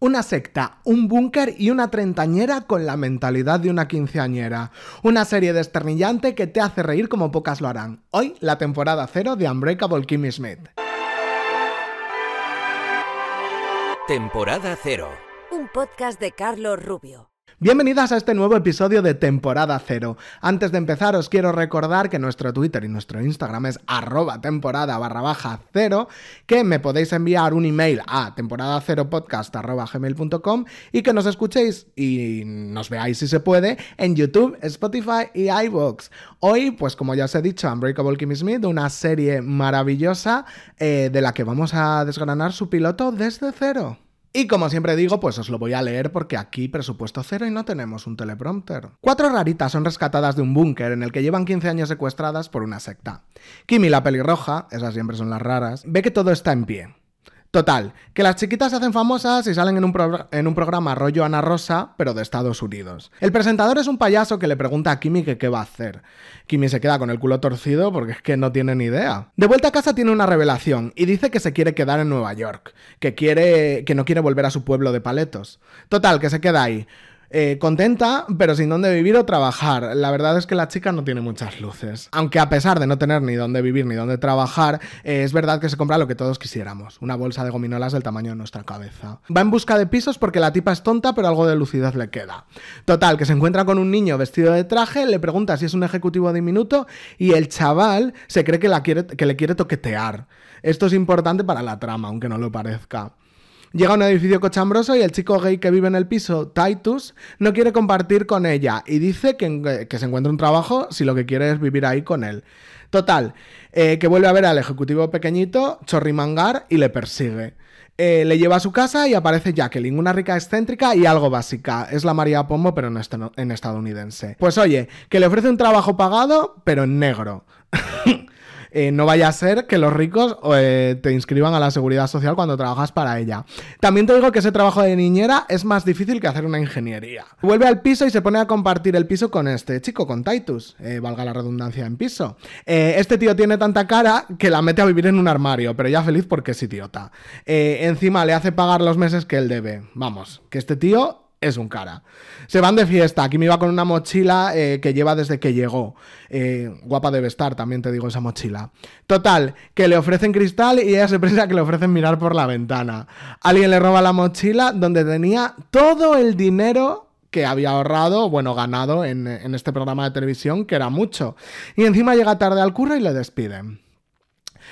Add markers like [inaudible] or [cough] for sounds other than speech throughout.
una secta, un búnker y una treintañera con la mentalidad de una quinceañera. Una serie desternillante que te hace reír como pocas lo harán. Hoy, la temporada cero de Unbreakable Kimmy Smith. Temporada cero. Un podcast de Carlos Rubio. Bienvenidas a este nuevo episodio de temporada cero. Antes de empezar os quiero recordar que nuestro Twitter y nuestro Instagram es arroba temporada barra baja cero, que me podéis enviar un email a temporada cero podcast arroba y que nos escuchéis y nos veáis si se puede en YouTube, Spotify y iVoox. Hoy, pues como ya os he dicho, Unbreakable Kimmy Smith, una serie maravillosa eh, de la que vamos a desgranar su piloto desde cero. Y como siempre digo, pues os lo voy a leer porque aquí presupuesto cero y no tenemos un teleprompter. Cuatro raritas son rescatadas de un búnker en el que llevan 15 años secuestradas por una secta. Kimi la pelirroja, esas siempre son las raras, ve que todo está en pie. Total, que las chiquitas se hacen famosas y salen en un, programa rollo Ana Rosa, pero de Estados Unidos. El presentador es un payaso que le pregunta a Kimi que qué va a hacer. Kimi se queda con el culo torcido porque es que no tiene ni idea. De vuelta a casa tiene una revelación y dice que se quiere quedar en Nueva York, que quiere que no quiere volver a su pueblo de paletos. Total, que se queda ahí. Eh, contenta, pero sin dónde vivir o trabajar. La verdad es que la chica no tiene muchas luces. Aunque a pesar de no tener ni dónde vivir ni dónde trabajar, eh, es verdad que se compra lo que todos quisiéramos, una bolsa de gominolas del tamaño de nuestra cabeza. Va en busca de pisos porque la tipa es tonta, pero algo de lucidez le queda. Total, que se encuentra con un niño vestido de traje, le pregunta si es un ejecutivo diminuto y el chaval se cree que, le quiere toquetear. Esto es importante para la trama, aunque no lo parezca. Llega a un edificio cochambroso y el chico gay que vive en el piso, Titus, no quiere compartir con ella y dice que, se encuentra un trabajo si lo que quiere es vivir ahí con él. Total, eh, que vuelve a ver al ejecutivo pequeñito, chorrimangar, y le persigue. Eh, le lleva a su casa y aparece Jacqueline, una rica excéntrica y algo básica. Es la María Pombo, pero en estadounidense. Pues oye, que le ofrece un trabajo pagado, pero en negro. [laughs] Eh, no vaya a ser que los ricos eh, te inscriban a la seguridad social cuando trabajas para ella. También te digo que ese trabajo de niñera es más difícil que hacer una ingeniería. Vuelve al piso y se pone a compartir el piso con este chico, con Titus, eh, valga la redundancia en piso. este tío tiene tanta cara que la mete a vivir en un armario, pero ya feliz porque es idiota. encima le hace pagar los meses que él debe. Vamos, que este tío es un cara. Se van de fiesta. Aquí me iba con una mochila eh, que lleva desde que llegó. Eh, guapa debe estar, también te digo esa mochila. Total, que le ofrecen cristal y ella se piensa que le ofrecen mirar por la ventana. Alguien le roba la mochila donde tenía todo el dinero que había ahorrado, bueno, ganado en, en este programa de televisión, que era mucho. Y encima llega tarde al curro y le despiden.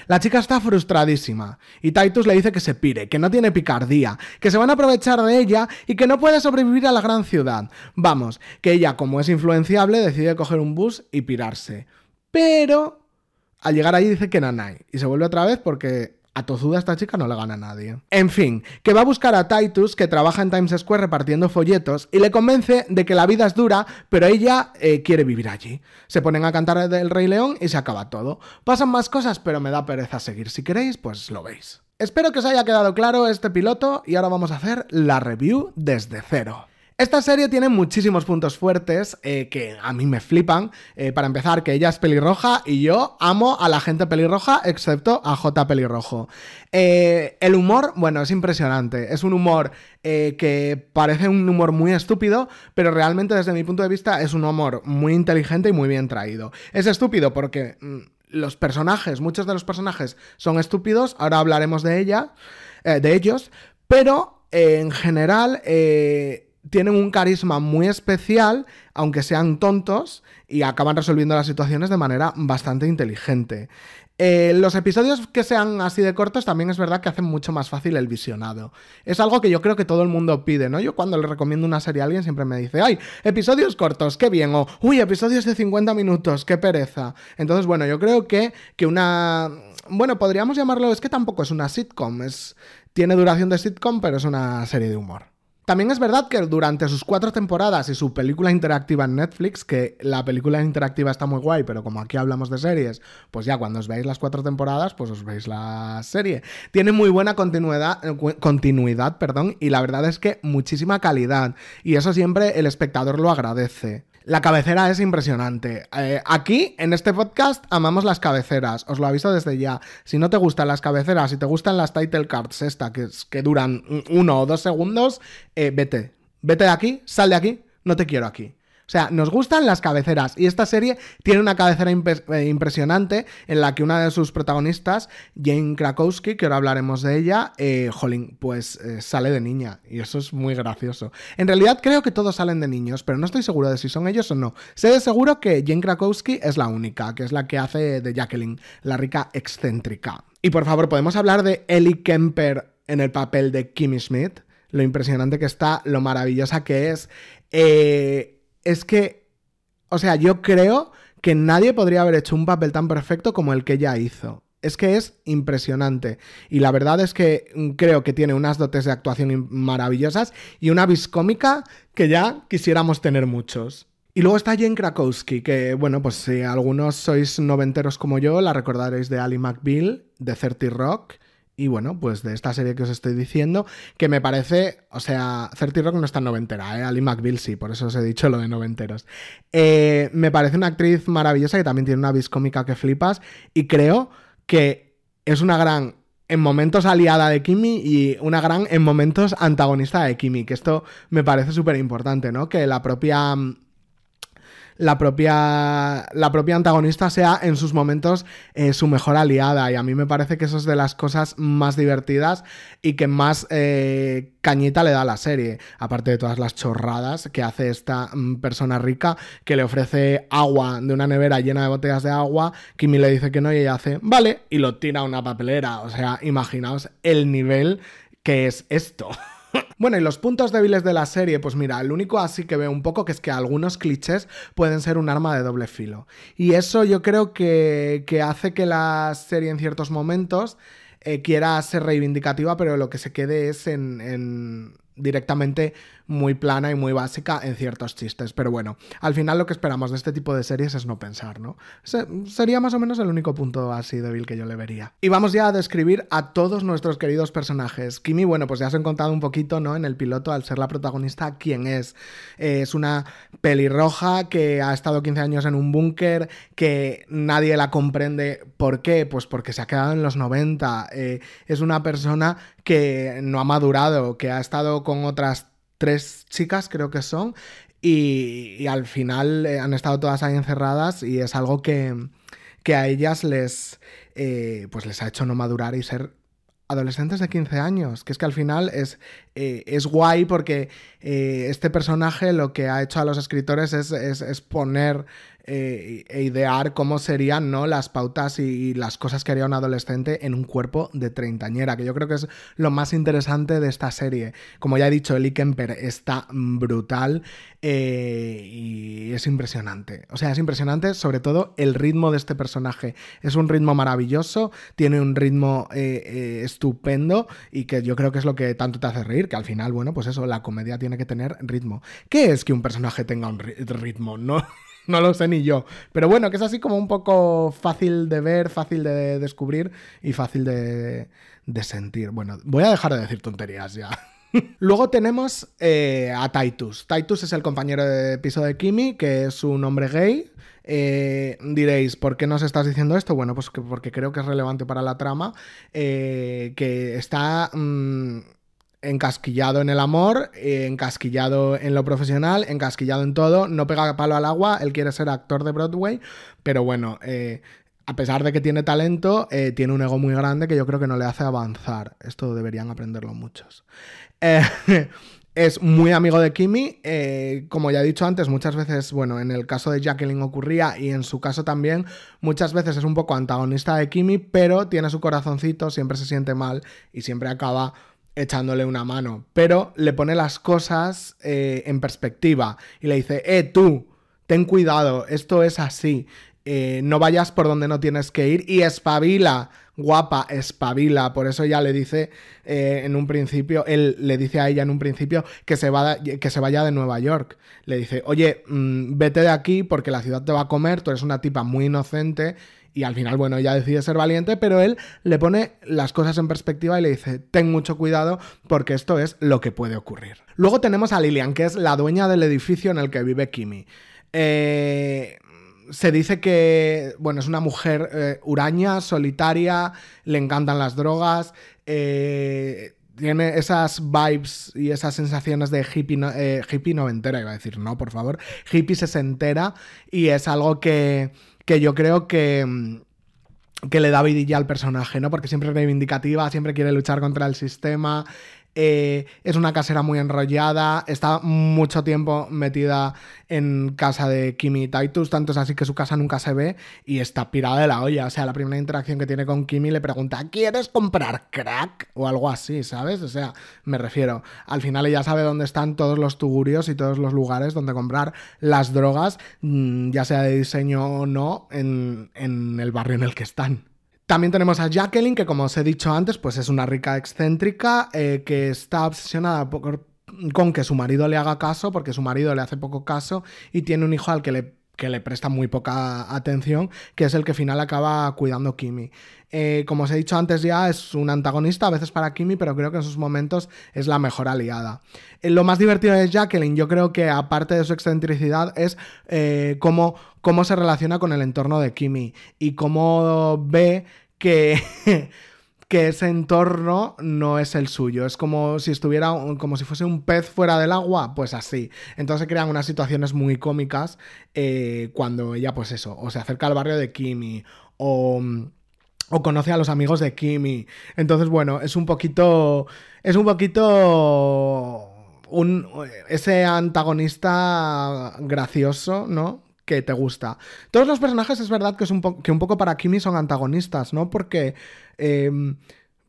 La chica está frustradísima y Titus le dice que se pire, que no tiene picardía, que se van a aprovechar de ella y que no puede sobrevivir a la gran ciudad. Vamos, que ella, como es influenciable, decide coger un bus y pirarse. Pero al llegar allí dice que nanay y se vuelve otra vez porque a tozuda esta chica no le gana a nadie. En fin, que va a buscar a Titus, que trabaja en Times Square repartiendo folletos, y le convence de que la vida es dura, pero ella eh, quiere vivir allí. Se ponen a cantar del Rey León y se acaba todo. Pasan más cosas, pero me da pereza seguir. Si queréis, pues lo veis. Espero que os haya quedado claro este piloto y ahora vamos a hacer la review desde cero. Esta serie tiene muchísimos puntos fuertes eh, que a mí me flipan. Eh, para empezar, que ella es pelirroja y yo amo a la gente pelirroja, excepto a J pelirrojo. Eh, el humor, bueno, es impresionante. Es un humor que parece un humor muy estúpido, pero realmente desde mi punto de vista es un humor muy inteligente y muy bien traído. Es estúpido porque mm, los personajes, muchos de los personajes son estúpidos, ahora hablaremos de ella, de ellos, pero en general tienen un carisma muy especial, aunque sean tontos, y acaban resolviendo las situaciones de manera bastante inteligente. Eh, los episodios que sean así de cortos también es verdad que hacen mucho más fácil el visionado. Es algo que yo creo que todo el mundo pide, ¿no? Yo cuando le recomiendo una serie a alguien siempre me dice, ay, episodios cortos, qué bien, o uy, episodios de 50 minutos, qué pereza. Entonces, bueno, yo creo que, que una... Bueno, podríamos llamarlo, es que tampoco es una sitcom, es... tiene duración de sitcom, pero es una serie de humor. También es verdad que durante sus cuatro temporadas y su película interactiva en Netflix, que la película interactiva está muy guay, pero como aquí hablamos de series, pues ya cuando os veáis las cuatro temporadas, pues os veis la serie. Tiene muy buena continuidad, eh, continuidad perdón, y la verdad es que muchísima calidad. Y eso siempre el espectador lo agradece. La cabecera es impresionante. Eh, aquí, en este podcast, amamos las cabeceras. Os lo aviso desde ya. Si no te gustan las cabeceras, si te gustan las title cards, esta, que, que duran uno o dos segundos, eh, vete. Vete de aquí, sal de aquí, no te quiero aquí. O sea, nos gustan las cabeceras y esta serie tiene una cabecera eh, impresionante en la que una de sus protagonistas, Jane Krakowski, que ahora hablaremos de ella, eh, jolín, pues eh, sale de niña y eso es muy gracioso. En realidad creo que todos salen de niños, pero no estoy seguro de si son ellos o no. Sé de seguro que Jane Krakowski es la única, que es la que hace de Jacqueline, la rica excéntrica. Y por favor, ¿podemos hablar de Ellie Kemper en el papel de Kimmy Smith? Lo impresionante que está, lo maravillosa que es. Eh, es que, o sea, yo creo que nadie podría haber hecho un papel tan perfecto como el que ella hizo. Es que es impresionante. Y la verdad es que creo que tiene unas dotes de actuación maravillosas y una vis cómica que ya quisiéramos tener muchos. Y luego está Jane Krakowski, que, bueno, pues si algunos sois noventeros como yo, la recordaréis de Ali McBeal, de 30 Rock y bueno, pues de esta serie que os estoy diciendo, que me parece, o sea, Certi Rock no está noventera, ¿eh? Ali McBeal sí, por eso os he dicho lo de noventeros. Eh, me parece una actriz maravillosa que también tiene una vis cómica que flipas y creo que es una gran en momentos aliada de Kimi y una gran en momentos antagonista de Kimi, que esto me parece súper importante, ¿no? Que la propia la propia, la propia antagonista sea en sus momentos eh, su mejor aliada. Y a mí me parece que eso es de las cosas más divertidas y que más eh, cañita le da a la serie. Aparte de todas las chorradas que hace esta mm, persona rica que le ofrece agua de una nevera llena de botellas de agua. Kimi le dice que no y ella hace, vale, y lo tira a una papelera. O sea, imaginaos el nivel que es esto. [laughs] bueno, y los puntos débiles de la serie, pues mira, el único así que veo un poco que es que algunos clichés pueden ser un arma de doble filo. Y eso yo creo que, hace que la serie en ciertos momentos eh, quiera ser reivindicativa, pero lo que se quede es en directamente muy plana y muy básica en ciertos chistes. Pero bueno, al final lo que esperamos de este tipo de series es no pensar, ¿no? sería más o menos el único punto así débil que yo le vería. Y vamos ya a describir a todos nuestros queridos personajes. Kimi, bueno, pues ya os he contado un poquito, ¿no? En el piloto, al ser la protagonista, quién es. es una pelirroja que ha estado 15 años en un búnker, que nadie la comprende. ¿Por qué? Pues porque se ha quedado en los 90. Eh, es una persona que no ha madurado, que ha estado con otras tres chicas, creo que son, y, al final eh, han estado todas ahí encerradas y es algo que, que a ellas les, eh, pues les ha hecho no madurar y ser adolescentes de 15 años, que es que al final es, eh, es guay porque este personaje lo que ha hecho a los escritores es, es, es poner eh, e idear cómo serían ¿no? las pautas y, las cosas que haría un adolescente en un cuerpo de treintañera, que yo creo que es lo más interesante de esta serie. Como ya he dicho, Ellie Kemper está brutal eh, y es impresionante. O sea, es impresionante sobre todo el ritmo de este personaje. Es un ritmo maravilloso, tiene un ritmo eh, estupendo y que yo creo que es lo que tanto te hace reír, que al final, bueno, pues eso, la comedia tiene que tener ritmo. ¿Qué es que un personaje tenga un ritmo? No [laughs] [laughs] no lo sé ni yo. Pero bueno, que es así como un poco fácil de ver, fácil de descubrir y fácil de, sentir. Bueno, voy a dejar de decir tonterías ya. [laughs] Luego tenemos eh, a Titus. Titus es el compañero de piso de Kimi, que es un hombre gay. Eh, diréis, ¿por qué nos estás diciendo esto? Bueno, pues porque creo que es relevante para la trama. Eh, que está. Mm, encasquillado en el amor, encasquillado en lo profesional, encasquillado en todo, no pega palo al agua, él quiere ser actor de Broadway, pero bueno, eh, a pesar de que tiene talento, eh, tiene un ego muy grande que yo creo que no le hace avanzar. Esto deberían aprenderlo muchos. Eh, [laughs] es muy amigo de Kimi, como ya he dicho antes, muchas veces, bueno, en el caso de Jacqueline ocurría y en su caso también, muchas veces es un poco antagonista de Kimi, pero tiene su corazoncito, siempre se siente mal y siempre acaba echándole una mano, pero le pone las cosas eh, en perspectiva y le dice, eh, tú, ten cuidado, esto es así, eh, no vayas por donde no tienes que ir y espabila, guapa, espabila. Por eso ya le dice eh, en un principio, él le dice a ella en un principio que se, que se vaya de Nueva York. Le dice, oye, mm, vete de aquí porque la ciudad te va a comer, tú eres una tipa muy inocente y al final, bueno, ella decide ser valiente, pero él le pone las cosas en perspectiva y le dice, ten mucho cuidado porque esto es lo que puede ocurrir. Luego tenemos a Lilian, que es la dueña del edificio en el que vive Kimi. Eh, se dice que, bueno, es una mujer eh, huraña, solitaria, le encantan las drogas, eh, tiene esas vibes y esas sensaciones de hippie, no, eh, hippie noventera, iba a decir, no, por favor, hippie sesentera, y es algo que, que yo creo que mm, que le da vidilla al personaje, ¿no? Porque siempre es reivindicativa, siempre quiere luchar contra el sistema, eh, es una casera muy enrollada, está mucho tiempo metida en casa de Kimi y Titus, tanto es así que su casa nunca se ve y está pirada de la olla. O sea, la primera interacción que tiene con Kimi le pregunta, ¿quieres comprar crack? O algo así, ¿sabes? O sea, me refiero, al final ella sabe dónde están todos los tugurios y todos los lugares donde comprar las drogas, mm, ya sea de diseño o no, en, en el barrio en el que están. También tenemos a Jacqueline, que como os he dicho antes, pues es una rica excéntrica eh, que está obsesionada con que su marido le haga caso, porque su marido le hace poco caso y tiene un hijo al que le que le presta muy poca atención, que es el que al final acaba cuidando Kimi. Eh, como os he dicho antes ya, es un antagonista a veces para Kimi, pero creo que en sus momentos es la mejor aliada. Eh, lo más divertido de Jacqueline, yo creo que aparte de su excentricidad, es eh, cómo, cómo se relaciona con el entorno de Kimi y cómo ve que... [laughs] que ese entorno no es el suyo. Es como si estuviera, como si fuese un pez fuera del agua, pues así. Entonces se crean unas situaciones muy cómicas eh, cuando ella, pues eso, o se acerca al barrio de Kimi, o o conoce a los amigos de Kimi. Entonces, bueno, es un poquito. Es un poquito. Un, ese antagonista gracioso, ¿no? Que te gusta. Todos los personajes es verdad que, es un, que un poco para Kimi son antagonistas, ¿no? Porque Em,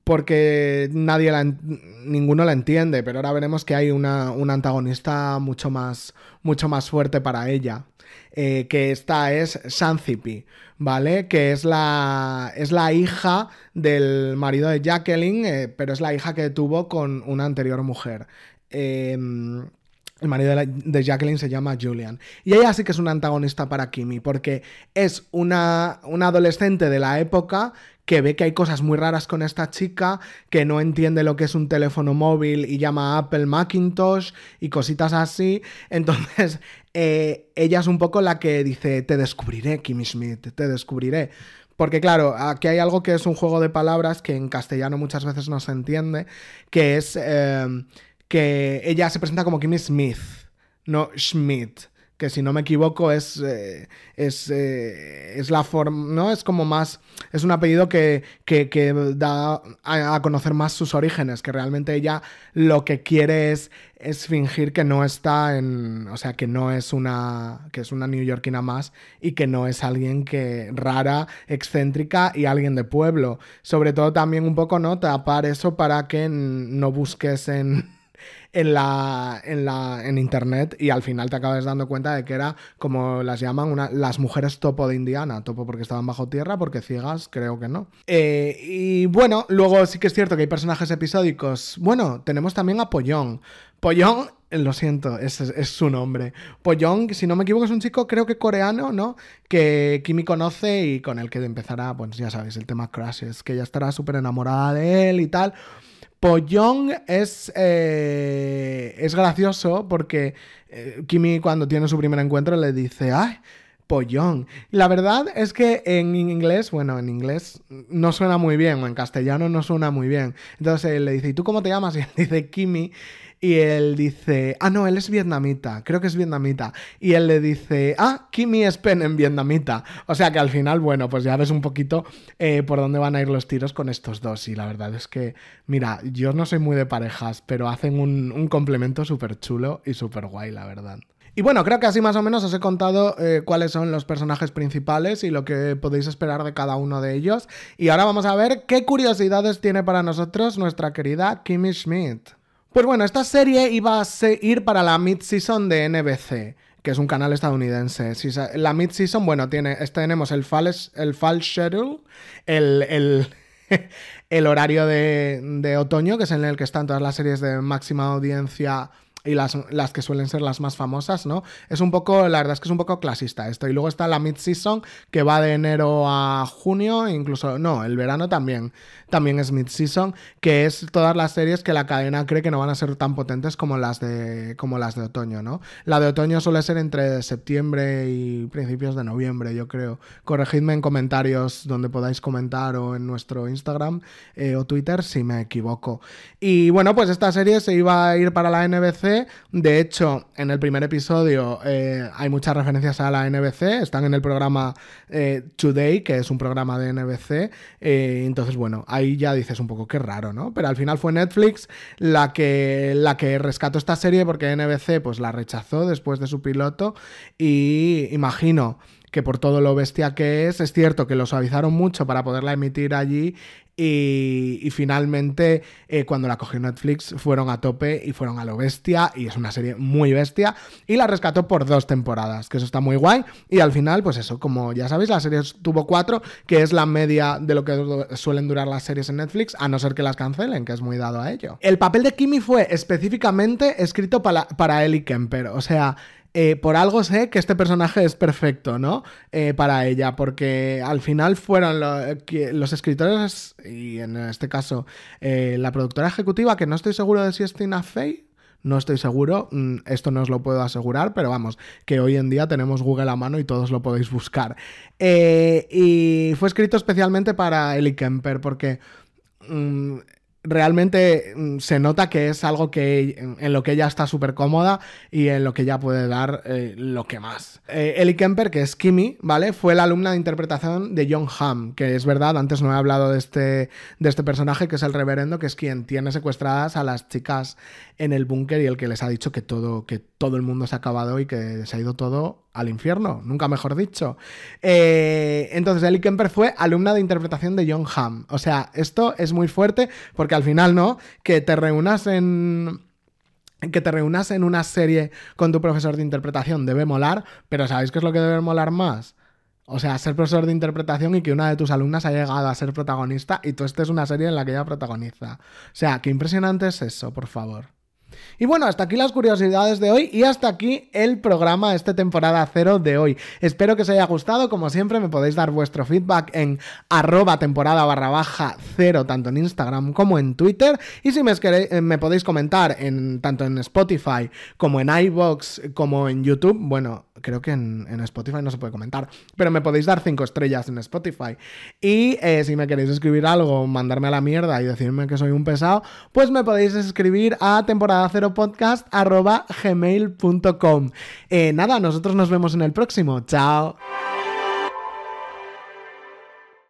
porque nadie la, ninguno la entiende, pero ahora veremos que hay una, antagonista mucho más, mucho más fuerte para ella. Eh, que esta es Sanzipi, ¿vale? Que es la, es la hija del marido de Jacqueline, eh, pero es la hija que tuvo con una anterior mujer. Em, el marido de, Jacqueline se llama Julian. Y ella sí que es una antagonista para Kimi, porque es una, una adolescente de la época que ve que hay cosas muy raras con esta chica, que no entiende lo que es un teléfono móvil y llama Apple Macintosh y cositas así. Entonces, [laughs] eh, ella es un poco la que dice, te descubriré, Kimmy Smith, te descubriré. Porque claro, aquí hay algo que es un juego de palabras que en castellano muchas veces no se entiende, que es eh, que ella se presenta como Kimmy Smith, no Schmidt que si no me equivoco es, eh, es, eh, es, la forma, ¿no? Es como más, es un apellido que, que, da a, conocer más sus orígenes, que realmente ella lo que quiere es, es fingir que no está en, o sea, que no es una, que es una neoyorquina más y que no es alguien que rara, excéntrica y alguien de pueblo. Sobre todo también un poco, ¿no? Tapar eso para que no busques en en la, en la en internet y al final te acabas dando cuenta de que era como las llaman una, las mujeres topo de Indiana, topo porque estaban bajo tierra, porque ciegas creo que no. Eh, y bueno, luego sí que es cierto que hay personajes episódicos. Bueno, tenemos también a Pollón. Pollón lo siento, es, es, su nombre. Pollón, si no me equivoco, es un chico, creo que coreano, ¿no? Que Kimi conoce y con el que empezará, pues ya sabéis, el tema Crashes, que ya estará súper enamorada de él y tal. Pollón es, eh, es gracioso porque eh, Kimi cuando tiene su primer encuentro le dice, ¡ay! Pollón. La verdad es que en inglés, bueno, en inglés no suena muy bien, o en castellano no suena muy bien. Entonces él le dice, ¿y tú cómo te llamas? [laughs] Y él dice Kimi. Y él dice, ah, no, él es vietnamita, creo que es vietnamita. Y él le dice, ah, Kimi es pen en vietnamita. O sea que al final, bueno, pues ya ves un poquito eh, por dónde van a ir los tiros con estos dos. Y la verdad es que, mira, yo no soy muy de parejas, pero hacen un, complemento súper chulo y súper guay, la verdad. Y bueno, creo que así más o menos os he contado eh, cuáles son los personajes principales y lo que podéis esperar de cada uno de ellos. Y ahora vamos a ver qué curiosidades tiene para nosotros nuestra querida Kimi Schmidt. Pues bueno, esta serie iba a ir para la mid-season de NBC, que es un canal estadounidense. La mid-season, bueno, tiene, este tenemos el fall, el schedule, el, [laughs] el, horario de, de, otoño, que es en el que están todas las series de máxima audiencia y las, las que suelen ser las más famosas, ¿no? Es un poco, la verdad es que es un poco clasista esto. Y luego está la mid-season, que va de enero a junio, incluso, no, el verano también, también es mid-season, que es todas las series que la cadena cree que no van a ser tan potentes como las de, como las de otoño, ¿no? La de otoño suele ser entre septiembre y principios de noviembre, yo creo. Corregidme en comentarios donde podáis comentar o en nuestro Instagram eh, o Twitter si me equivoco. Y bueno, pues esta serie se iba a ir para la NBC de hecho, en el primer episodio eh, hay muchas referencias a la NBC. Están en el programa eh, Today, que es un programa de NBC. Eh, entonces, bueno, ahí ya dices un poco qué raro, ¿no? Pero al final fue Netflix la que, la que rescató esta serie porque NBC pues la rechazó después de su piloto. Y imagino que por todo lo bestia que es, es cierto que lo suavizaron mucho para poderla emitir allí y, finalmente, eh, cuando la cogió Netflix, fueron a tope y fueron a lo bestia. Y es una serie muy bestia. Y la rescató por dos temporadas, que eso está muy guay. Y al final, pues eso, como ya sabéis, la serie tuvo cuatro, que es la media de lo que suelen durar las series en Netflix, a no ser que las cancelen, que es muy dado a ello. El papel de Kimi fue específicamente escrito para, para Ellie Kemper. O sea, eh, por algo sé que este personaje es perfecto, ¿no? Eh, para ella, porque al final fueron los escritores, y en este caso eh, la productora ejecutiva, que no estoy seguro de si es Tina Fey, no estoy seguro, mm, esto no os lo puedo asegurar, pero vamos, que hoy en día tenemos Google a mano y todos lo podéis buscar. y fue escrito especialmente para Ellie Kemper, porque... Mm, realmente mm, se nota que es algo que en, lo que ella está súper cómoda y en lo que ella puede dar eh, lo que más. Eh, Ellie Kemper, que es Kimi, ¿vale? Fue la alumna de interpretación de John Hamm, que es verdad, antes no he hablado de este, de este personaje, que es el reverendo, que es quien tiene secuestradas a las chicas en el búnker y el que les ha dicho que todo, que todo el mundo se ha acabado y que se ha ido todo al infierno, nunca mejor dicho. Eh, entonces, Ellie Kemper fue alumna de interpretación de John Hamm. O sea, esto es muy fuerte porque al final, ¿no? Que te reúnas en que te reúnas en una serie con tu profesor de interpretación debe molar, pero ¿sabéis qué es lo que debe molar más? O sea, ser profesor de interpretación y que una de tus alumnas haya llegado a ser protagonista y tú estés una serie en la que ella protagoniza. O sea, qué impresionante es eso, por favor. Y bueno, hasta aquí las curiosidades de hoy y hasta aquí el programa, esta temporada cero de hoy. Espero que os haya gustado, como siempre me podéis dar vuestro feedback en arroba temporada barra baja cero, tanto en Instagram como en Twitter. Y si me, eh, podéis comentar en, tanto en Spotify como en iVoox como en YouTube, bueno, creo que en, Spotify no se puede comentar, pero me podéis dar cinco estrellas en Spotify. Y eh, si me queréis escribir algo, mandarme a la mierda y decirme que soy un pesado, pues me podéis escribir a temporada cero podcast. Eh, nada, nosotros nos vemos en el próximo. Chao.